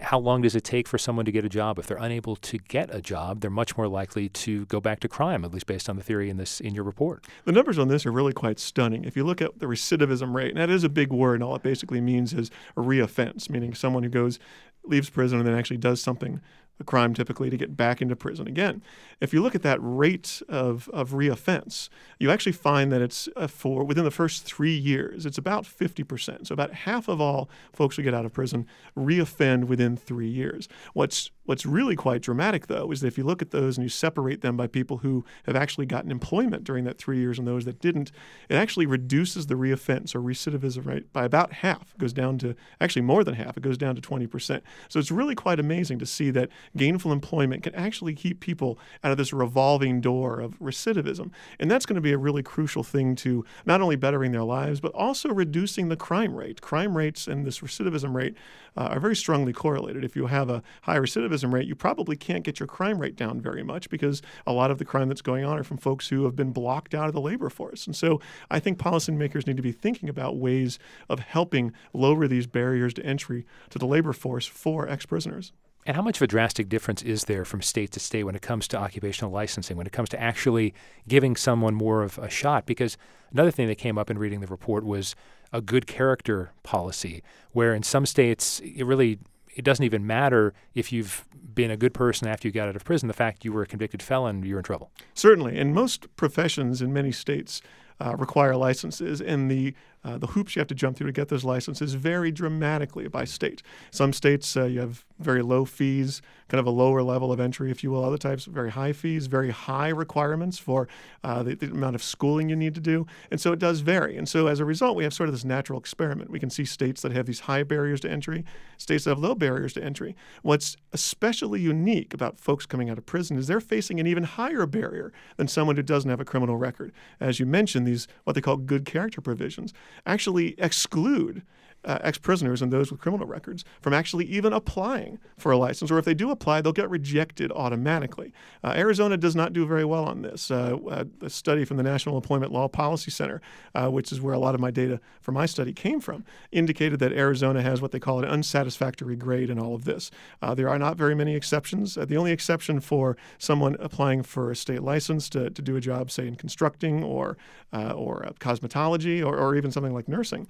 how long does it take for someone to get a job? If they're unable to get a job, they're much more likely to go back to crime, at least based on the theory in this in your report. The numbers on this are really quite stunning. If you look at the recidivism rate, and that is a big word, and all it basically means is a reoffense, meaning someone who goes leaves prison and then actually does something a crime typically to get back into prison again. If you look at that rate of, of reoffense, you actually find that it's uh, for within the first three years, it's about 50%. So about half of all folks who get out of prison reoffend within three years. What's What's really quite dramatic, though, is that if you look at those and you separate them by people who have actually gotten employment during that three years and those that didn't, it actually reduces the reoffense or recidivism rate by about half. It goes down to actually more than half. It goes down to 20%. So it's really quite amazing to see that gainful employment can actually keep people out of this revolving door of recidivism. And that's going to be a really crucial thing to not only bettering their lives, but also reducing the crime rate. Crime rates and this recidivism rate uh, are very strongly correlated. If you have a high recidivism rate, you probably can't get your crime rate down very much because a lot of the crime that's going on are from folks who have been blocked out of the labor force. And so I think policymakers need to be thinking about ways of helping lower these barriers to entry to the labor force for ex prisoners. And how much of a drastic difference is there from state to state when it comes to occupational licensing, when it comes to actually giving someone more of a shot? Because another thing that came up in reading the report was a good character policy, where in some states it really it doesn't even matter if you've been a good person after you got out of prison. The fact you were a convicted felon, you're in trouble. Certainly, and most professions in many states uh, require licenses, and the uh, the hoops you have to jump through to get those licenses vary dramatically by state. Some states uh, you have very low fees, kind of a lower level of entry, if you will. Other types, very high fees, very high requirements for uh, the, the, amount of schooling you need to do. And so it does vary. And so as a result, we have sort of this natural experiment. We can see states that have these high barriers to entry, states that have low barriers to entry. What's especially unique about folks coming out of prison is they're facing an even higher barrier than someone who doesn't have a criminal record. As you mentioned, these what they call good character provisions actually exclude uh, ex prisoners and those with criminal records from actually even applying for a license. Or if they do apply, they'll get rejected automatically. Uh, Arizona does not do very well on this. Uh, uh a study from the National Employment Law Policy Center, uh, which is where a lot of my data for my study came from, indicated that Arizona has what they call an unsatisfactory grade in all of this. Uh, there are not very many exceptions. the only exception for someone applying for a state license to, to do a job, say in constructing or or cosmetology or, or even something like nursing,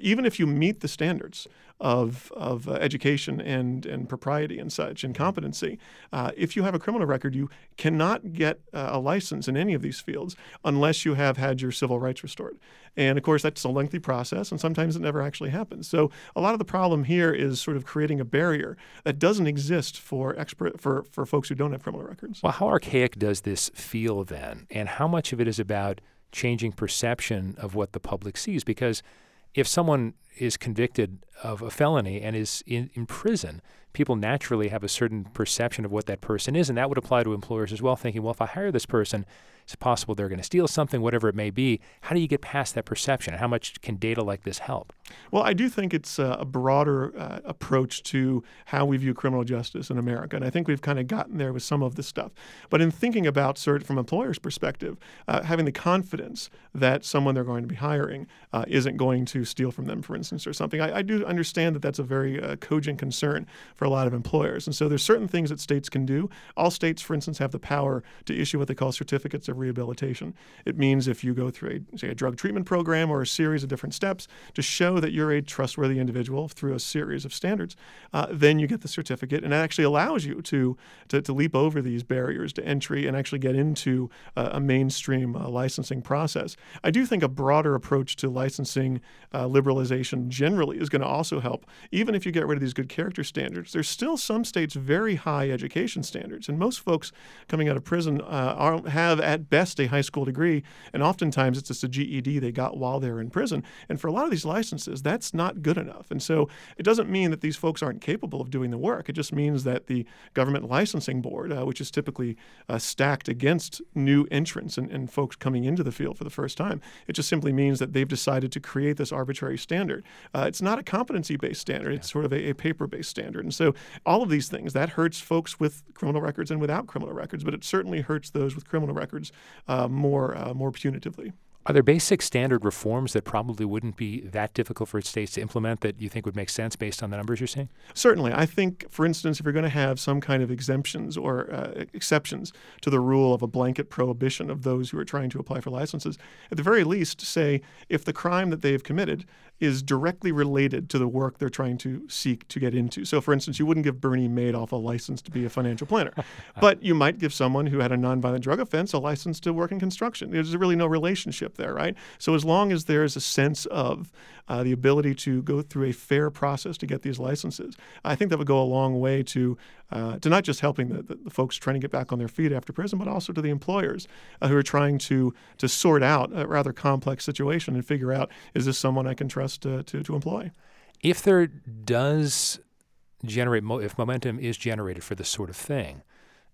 even if if you meet the standards of, of uh, education and, and propriety and such and competency, uh, if you have a criminal record, you cannot get uh, a license in any of these fields unless you have had your civil rights restored. And of course, that's a lengthy process, and sometimes it never actually happens. So a lot of the problem here is sort of creating a barrier that doesn't exist for expert for, for folks who don't have criminal records. Well, how archaic does this feel then, and how much of it is about changing perception of what the public sees? Because if someone is convicted of a felony and is in, in prison, people naturally have a certain perception of what that person is. And that would apply to employers as well, thinking, well, if I hire this person, it's possible they're going to steal something, whatever it may be. How do you get past that perception? How much can data like this help? Well, I do think it's a broader uh, approach to how we view criminal justice in America. And I think we've kind of gotten there with some of this stuff. But in thinking about cert from employers' perspective, uh, having the confidence that someone they're going to be hiring uh, isn't going to steal from them, for instance, or something, I, I do understand that that's a very uh, cogent concern for a lot of employers. And so there's certain things that states can do. All states, for instance, have the power to issue what they call certificates of rehabilitation. It means if you go through, a, say, a drug treatment program or a series of different steps to show that you're a trustworthy individual through a series of standards, uh, then you get the certificate, and it actually allows you to, to, to leap over these barriers to entry and actually get into a mainstream uh, licensing process. I do think a broader approach to licensing uh, liberalization generally is going to also help, even if you get rid of these good character standards. There's still some states very high education standards, and most folks coming out of prison uh, have at best a high school degree, and oftentimes it's just a GED they got while they're in prison. And for a lot of these licenses, that's not good enough. And so it doesn't mean that these folks aren't capable of doing the work. It just means that the government licensing board, uh, which is typically uh, stacked against new entrants and, and folks coming into the field for the first time, it just simply means that they've decided to create this arbitrary standard. Uh, it's not a competency based standard, it's sort of a, a paper based standard. And so all of these things, that hurts folks with criminal records and without criminal records, but it certainly hurts those with criminal records uh, more, uh, more punitively. Are there basic standard reforms that probably wouldn't be that difficult for states to implement that you think would make sense based on the numbers you're seeing? Certainly. I think, for instance, if you're going to have some kind of exemptions or uh, exceptions to the rule of a blanket prohibition of those who are trying to apply for licenses, at the very least, say if the crime that they have committed is directly related to the work they're trying to seek to get into. So, for instance, you wouldn't give Bernie Madoff a license to be a financial planner, but you might give someone who had a nonviolent drug offense a license to work in construction. There's really no relationship there, right? So, as long as there's a sense of uh, the ability to go through a fair process to get these licenses, I think that would go a long way to uh, to not just helping the, the, the, folks trying to get back on their feet after prison, but also to the employers uh, who are trying to to sort out a rather complex situation and figure out is this someone I can trust to, to, to employ. If there does generate, mo- if momentum is generated for this sort of thing,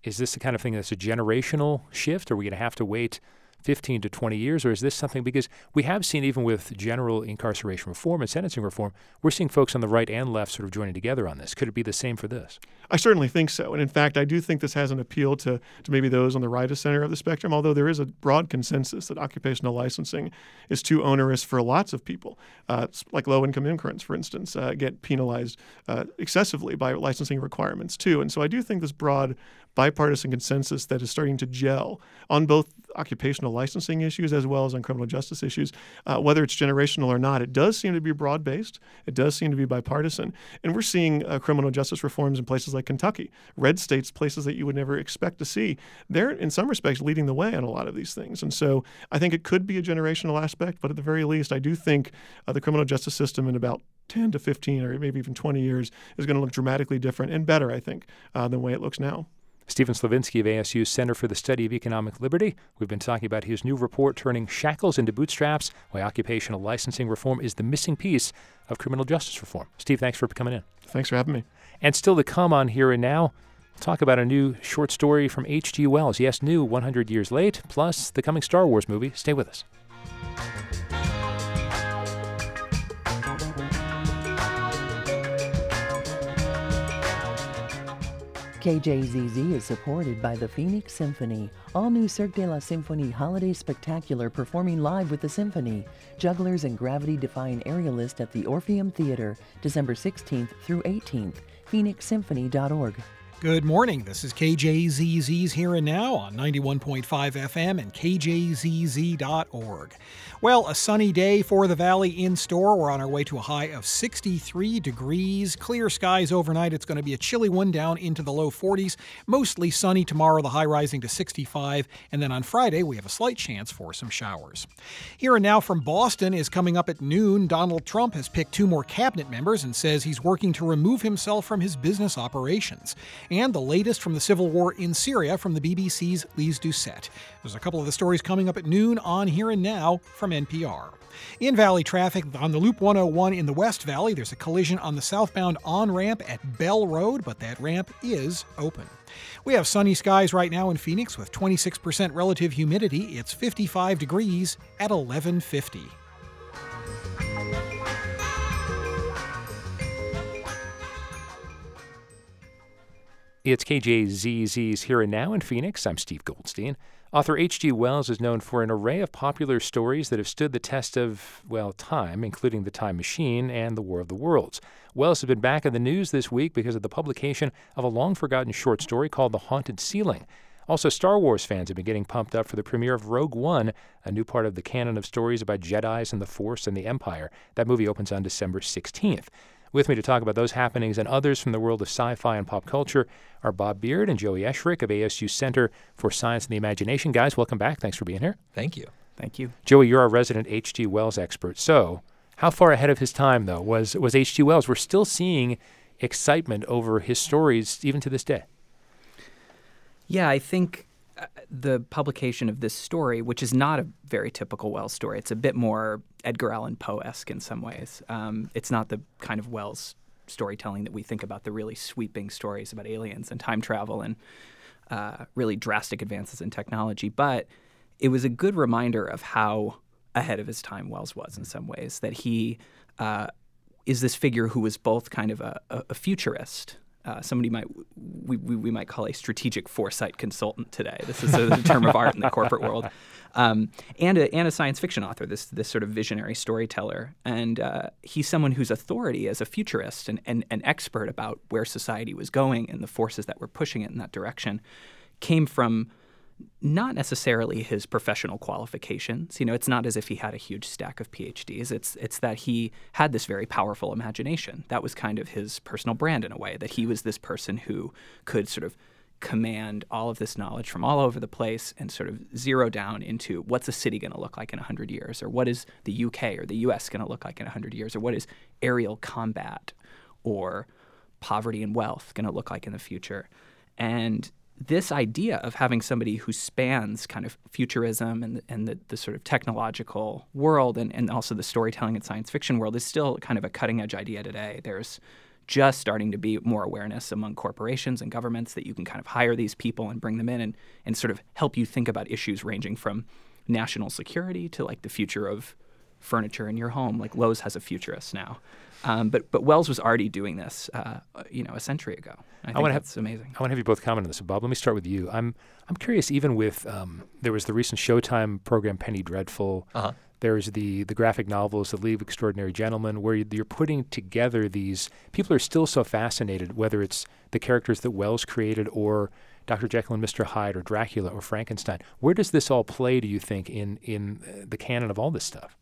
is this the kind of thing that's a generational shift? Are we going to have to wait 15 to 20 years, or is this something because we have seen even with general incarceration reform and sentencing reform, we're seeing folks on the right and left sort of joining together on this. Could it be the same for this? I certainly think so. And in fact, I do think this has an appeal to, to maybe those on the right of center of the spectrum, although there is a broad consensus that occupational licensing is too onerous for lots of people. Uh, like low income immigrants, for instance, uh, get penalized uh, excessively by licensing requirements too. And so I do think this broad bipartisan consensus that is starting to gel on both occupational licensing issues as well as on criminal justice issues. Uh, whether it's generational or not, it does seem to be broad based. It does seem to be bipartisan. And we're seeing uh, criminal justice reforms in places like Kentucky, red states, places that you would never expect to see. They're, in some respects, leading the way on a lot of these things. And so I think it could be a generational aspect, but at the very least, I do think uh, the criminal justice system in about 10 to 15 or maybe even 20 years is going to look dramatically different and better, I think, uh, than the way it looks now. Stephen Slivinski of ASU's Center for the Study of Economic Liberty. We've been talking about his new report, Turning Shackles into Bootstraps Why Occupational Licensing Reform is the Missing Piece of Criminal Justice Reform. Steve, thanks for coming in. Thanks for having me. And still to come on Here and Now, we'll talk about a new short story from H.G. Wells. Yes, new 100 years late, plus the coming Star Wars movie. Stay with us. KJZZ is supported by the Phoenix Symphony. All new Cirque de la Symphonie Holiday Spectacular performing live with the Symphony. Jugglers and Gravity Defying Aerialist at the Orpheum Theater, December 16th through 18th. PhoenixSymphony.org. Good morning. This is KJZZ's Here and Now on 91.5 FM and KJZZ.org. Well, a sunny day for the valley in store. We're on our way to a high of 63 degrees. Clear skies overnight. It's going to be a chilly one down into the low 40s. Mostly sunny tomorrow, the high rising to 65. And then on Friday, we have a slight chance for some showers. Here and Now from Boston is coming up at noon. Donald Trump has picked two more cabinet members and says he's working to remove himself from his business operations and the latest from the civil war in Syria from the BBC's Lyse Doucet. There's a couple of the stories coming up at noon on Here and Now from NPR. In Valley traffic on the Loop 101 in the West Valley, there's a collision on the southbound on ramp at Bell Road, but that ramp is open. We have sunny skies right now in Phoenix with 26% relative humidity. It's 55 degrees at 1150. It's KJZZ's Here and Now in Phoenix. I'm Steve Goldstein. Author H.G. Wells is known for an array of popular stories that have stood the test of, well, time, including The Time Machine and The War of the Worlds. Wells has been back in the news this week because of the publication of a long forgotten short story called The Haunted Ceiling. Also, Star Wars fans have been getting pumped up for the premiere of Rogue One, a new part of the canon of stories about Jedi's and the Force and the Empire. That movie opens on December 16th. With me to talk about those happenings and others from the world of sci fi and pop culture are Bob Beard and Joey Eschrich of ASU Center for Science and the Imagination. Guys, welcome back. Thanks for being here. Thank you. Thank you. Joey, you're our resident H.G. Wells expert. So, how far ahead of his time, though, was, was H.G. Wells? We're still seeing excitement over his stories even to this day. Yeah, I think the publication of this story, which is not a very typical Wells story, it's a bit more Edgar Allan Poe esque in some ways. Um, it's not the kind of Wells storytelling that we think about, the really sweeping stories about aliens and time travel and uh, really drastic advances in technology. But it was a good reminder of how ahead of his time Wells was in some ways, that he uh, is this figure who was both kind of a, a futurist uh, somebody might we, we, we, might call a strategic foresight consultant today. This is a, term of art in the corporate world, um, and a and a science fiction author. This this sort of visionary storyteller, and uh, he's someone whose authority as a futurist and, and an expert about where society was going and the forces that were pushing it in that direction came from not necessarily his professional qualifications. You know, it's not as if he had a huge stack of PhDs. It's it's that he had this very powerful imagination. That was kind of his personal brand in a way. That he was this person who could sort of command all of this knowledge from all over the place and sort of zero down into what's a city going to look like in 100 years or what is the UK or the US going to look like in 100 years or what is aerial combat or poverty and wealth going to look like in the future. And this idea of having somebody who spans kind of futurism and, and the, the sort of technological world and, and also the storytelling and science fiction world is still kind of a cutting edge idea today. There's just starting to be more awareness among corporations and governments that you can kind of hire these people and bring them in and, and sort of help you think about issues ranging from national security to like the future of furniture in your home. Like Lowe's has a futurist now. Um, but but Wells was already doing this, uh, you know, a century ago. I, I want to have amazing. I want to have you both comment on this. Bob, let me start with you. I'm I'm curious. Even with um, there was the recent Showtime program Penny Dreadful. Uh-huh. There's the the graphic novels, The League of Extraordinary Gentlemen, where you're putting together these. People are still so fascinated, whether it's the characters that Wells created or Dr. Jekyll and Mr. Hyde or Dracula or Frankenstein. Where does this all play? Do you think in in uh, the canon of all this stuff?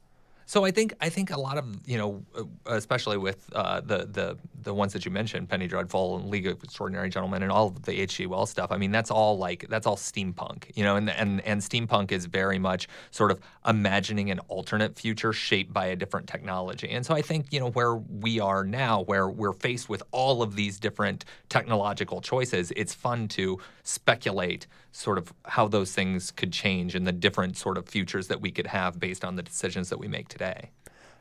So I think I think a lot of you know, uh, especially with uh, the the the ones that you mentioned, Penny Dreadful and League of Extraordinary Gentlemen, and all of the H.G. Wells stuff. I mean, that's all like that's all steampunk, you know, and and and steampunk is very much sort of imagining an alternate future shaped by a different technology. And so I think you know where we are now, where we're faced with all of these different technological choices, it's fun to speculate sort of how those things could change and the different sort of futures that we could have based on the decisions that we make today.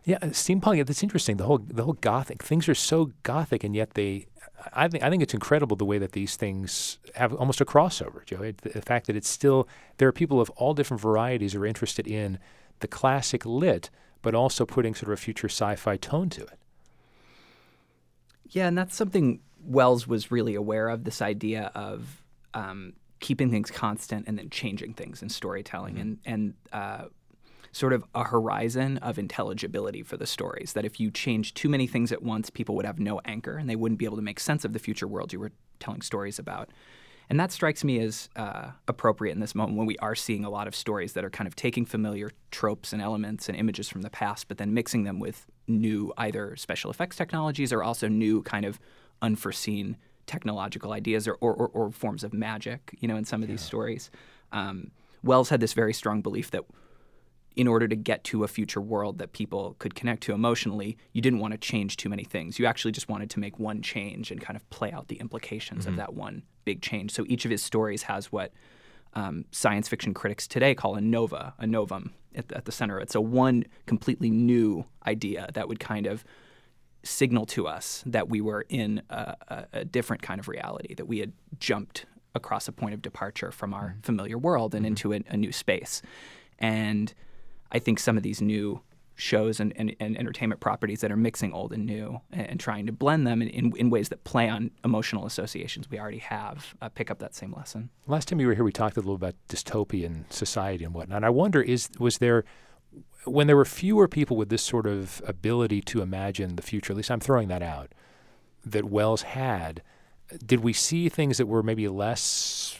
Yeah, steampunk. That's interesting. The whole the whole gothic things are so gothic, and yet they. I think I think it's incredible the way that these things have almost a crossover, Joe. It, the fact that it's still there are people of all different varieties who are interested in the classic lit, but also putting sort of a future sci-fi tone to it. Yeah, and that's something Wells was really aware of. This idea of um, keeping things constant and then changing things in storytelling mm-hmm. and and uh, sort of a horizon of intelligibility for the stories that if you change too many things at once people would have no anchor and they wouldn't be able to make sense of the future world you were telling stories about and that strikes me as uh, appropriate in this moment when we are seeing a lot of stories that are kind of taking familiar tropes and elements and images from the past, but then mixing them with new either special effects technologies or also new kind of unforeseen technological ideas or, or, or, or forms of magic, you know, in some of yeah. these stories. Um, Wells had this very strong belief that in order to get to a future world that people could connect to emotionally, you didn't want to change too many things. You actually just wanted to make one change and kind of play out the implications mm-hmm. of that one big change. So each of his stories has what um, science fiction critics today call a nova, a novum at the, at the center. It's a one completely new idea that would kind of signal to us that we were in a, a, a different kind of reality, that we had jumped across a point of departure from our mm-hmm. familiar world and mm-hmm. into a, a, new space. And I think some of these new shows and, and, and, entertainment properties that are mixing old and new and, and trying to blend them in, in, in, ways that play on emotional associations we already have uh, pick up that same lesson. Last time you were here, we talked a little about dystopian society and whatnot. And I wonder, is was there when there were fewer people with this sort of ability to imagine the future, at least I'm throwing that out, that Wells had, did we see things that were maybe less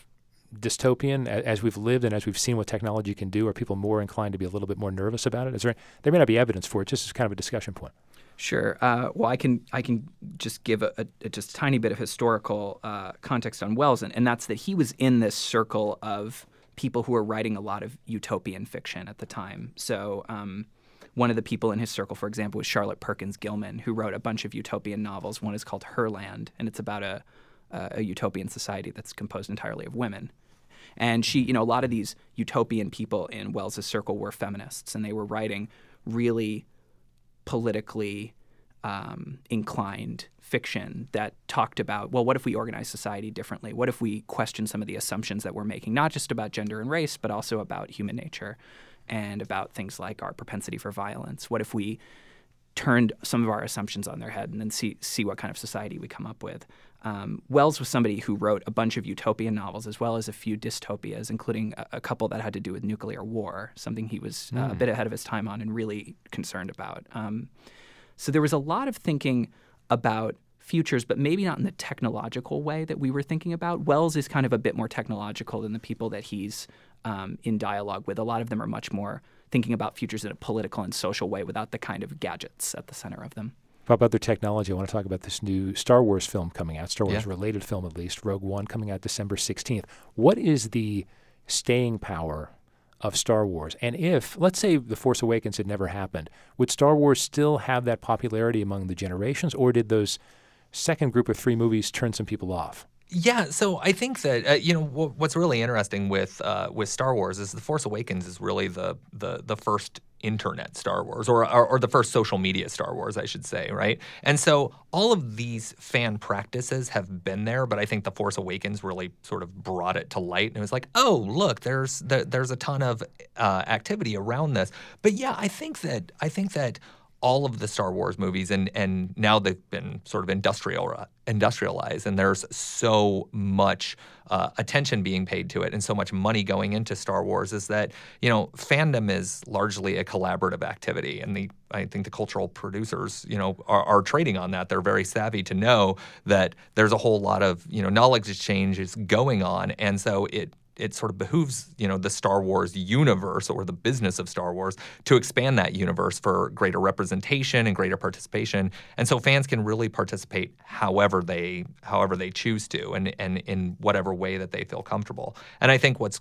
dystopian as we've lived and as we've seen what technology can do? Are people more inclined to be a little bit more nervous about it? Is there there may not be evidence for it, just as kind of a discussion point. Sure. Uh, well, I can I can just give a, a, just tiny bit of historical uh, context on Wells, and, and that's that he was in this circle of people who were writing a lot of utopian fiction at the time. So. Um, one of the people in his circle, for example, was Charlotte Perkins Gilman, who wrote a bunch of utopian novels. One is called Herland, and it's about a, a utopian society that's composed entirely of women. And she, you know, a lot of these utopian people in Wells's circle were feminists, and they were writing really politically um, inclined fiction that talked about, well, what if we organize society differently? What if we question some of the assumptions that we're making, not just about gender and race, but also about human nature? and about things like our propensity for violence. What if we turned some of our assumptions on their head and then see see what kind of society we come up with? Um, Wells was somebody who wrote a bunch of utopian novels as well as a few dystopias, including a, a couple that had to do with nuclear war, something he was mm. uh, a hmm. bit ahead of his time on and really concerned about. Um, so there was a lot of thinking about futures, but maybe not in the technological way that we were thinking about. Wells is kind of a bit more technological than the people that he's um, in dialogue with. A lot of them are much more thinking about futures in a political and social way without the kind of gadgets at the center of them. About other technology, I want to talk about this new Star Wars film coming out, Star Wars yeah. related film at least, Rogue One coming out December 16th. What is the staying power of Star Wars? And if, let's say, The Force Awakens had never happened, would Star Wars still have that popularity among the generations, or did those second group of three movies turn some people off? Yeah, so I think that uh, you know what's really interesting with uh, with Star Wars is the Force Awakens is really the the the first internet Star Wars or, or, or the first social media Star Wars, I should say, right? And so all of these fan practices have been there, but I think the Force Awakens really sort of brought it to light, and it was like, oh, look, there's there, there's a ton of uh, activity around this. But yeah, I think that I think that all of the Star Wars movies, and and now they've been sort of industrial industrialized, and there's so much uh, attention being paid to it, and so much money going into Star Wars. Is that you know fandom is largely a collaborative activity, and the I think the cultural producers you know are, are trading on that. They're very savvy to know that there's a whole lot of you know knowledge exchange is going on, and so it it sort of behooves you know the Star Wars universe or the business of Star Wars to expand that universe for greater representation and greater participation, and so fans can really participate however they however they choose to, and and in whatever way that they feel comfortable. And I think what's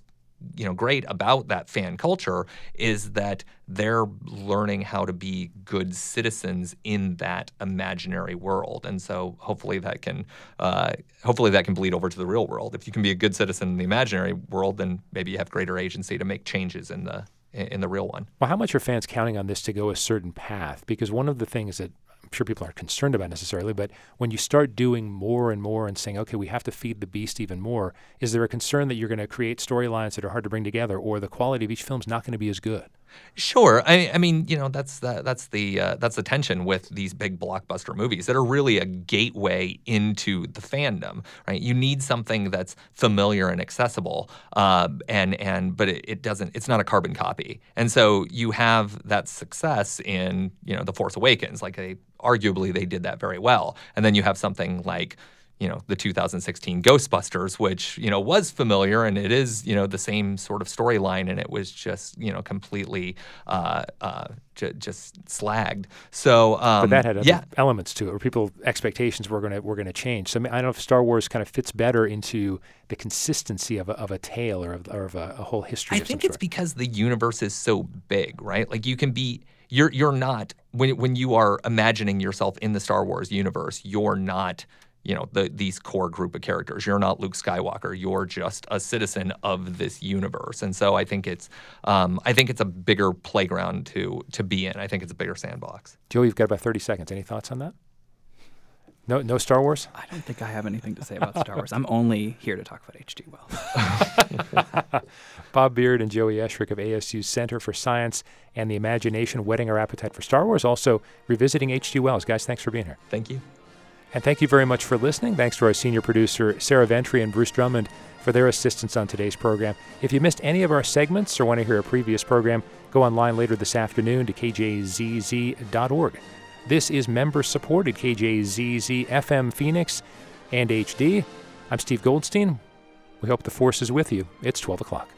you know great about that fan culture is that they're learning how to be good citizens in that imaginary world and so hopefully that can uh, hopefully that can bleed over to the real world if you can be a good citizen in the imaginary world then maybe you have greater agency to make changes in the in the real one. Well, how much are fans counting on this to go a certain path? Because one of the things that I'm sure people aren't concerned about necessarily, but when you start doing more and more and saying, okay, we have to feed the beast even more, is there a concern that you're going to create storylines that are hard to bring together or the quality of each film is not going to be as good? Sure. I, I mean, you know, that's the, that's the uh, that's the tension with these big blockbuster movies that are really a gateway into the fandom, right? You need something that's familiar and accessible, uh, and and but it, it, doesn't. It's not a carbon copy, and so you have that success in you know the Force Awakens. Like they arguably they did that very well, and then you have something like you know the 2016 Ghostbusters, which you know was familiar and it is you know the same sort of storyline, and it was just you know completely uh, uh, j- just slagged. So, um, but that had yeah. elements to it, where people expectations were gonna were gonna change. So I, mean, I don't know if Star Wars kind of fits better into the consistency of a, of a tale or of, or of a, a whole history. I think it's because the universe is so big, right? Like you can be you're you're not when when you are imagining yourself in the Star Wars universe, you're not you know the, these core group of characters. You're not Luke Skywalker. You're just a citizen of this universe. And so I think it's um, I think it's a bigger playground to to be in. I think it's a bigger sandbox. Joe, you've got about 30 seconds. Any thoughts on that? No, no Star Wars. I don't think I have anything to say about Star Wars. I'm only here to talk about H.G. Wells. Bob Beard and Joey Eschrich of ASU's Center for Science and the Imagination, whetting our appetite for Star Wars. Also revisiting H.G. Wells. Guys, thanks for being here. Thank you. And thank you very much for listening. Thanks to our senior producer, Sarah Ventre and Bruce Drummond, for their assistance on today's program. If you missed any of our segments or want to hear a previous program, go online later this afternoon to kjzz.org. This is member supported KJZZ FM Phoenix and HD. I'm Steve Goldstein. We hope the force is with you. It's 12 o'clock.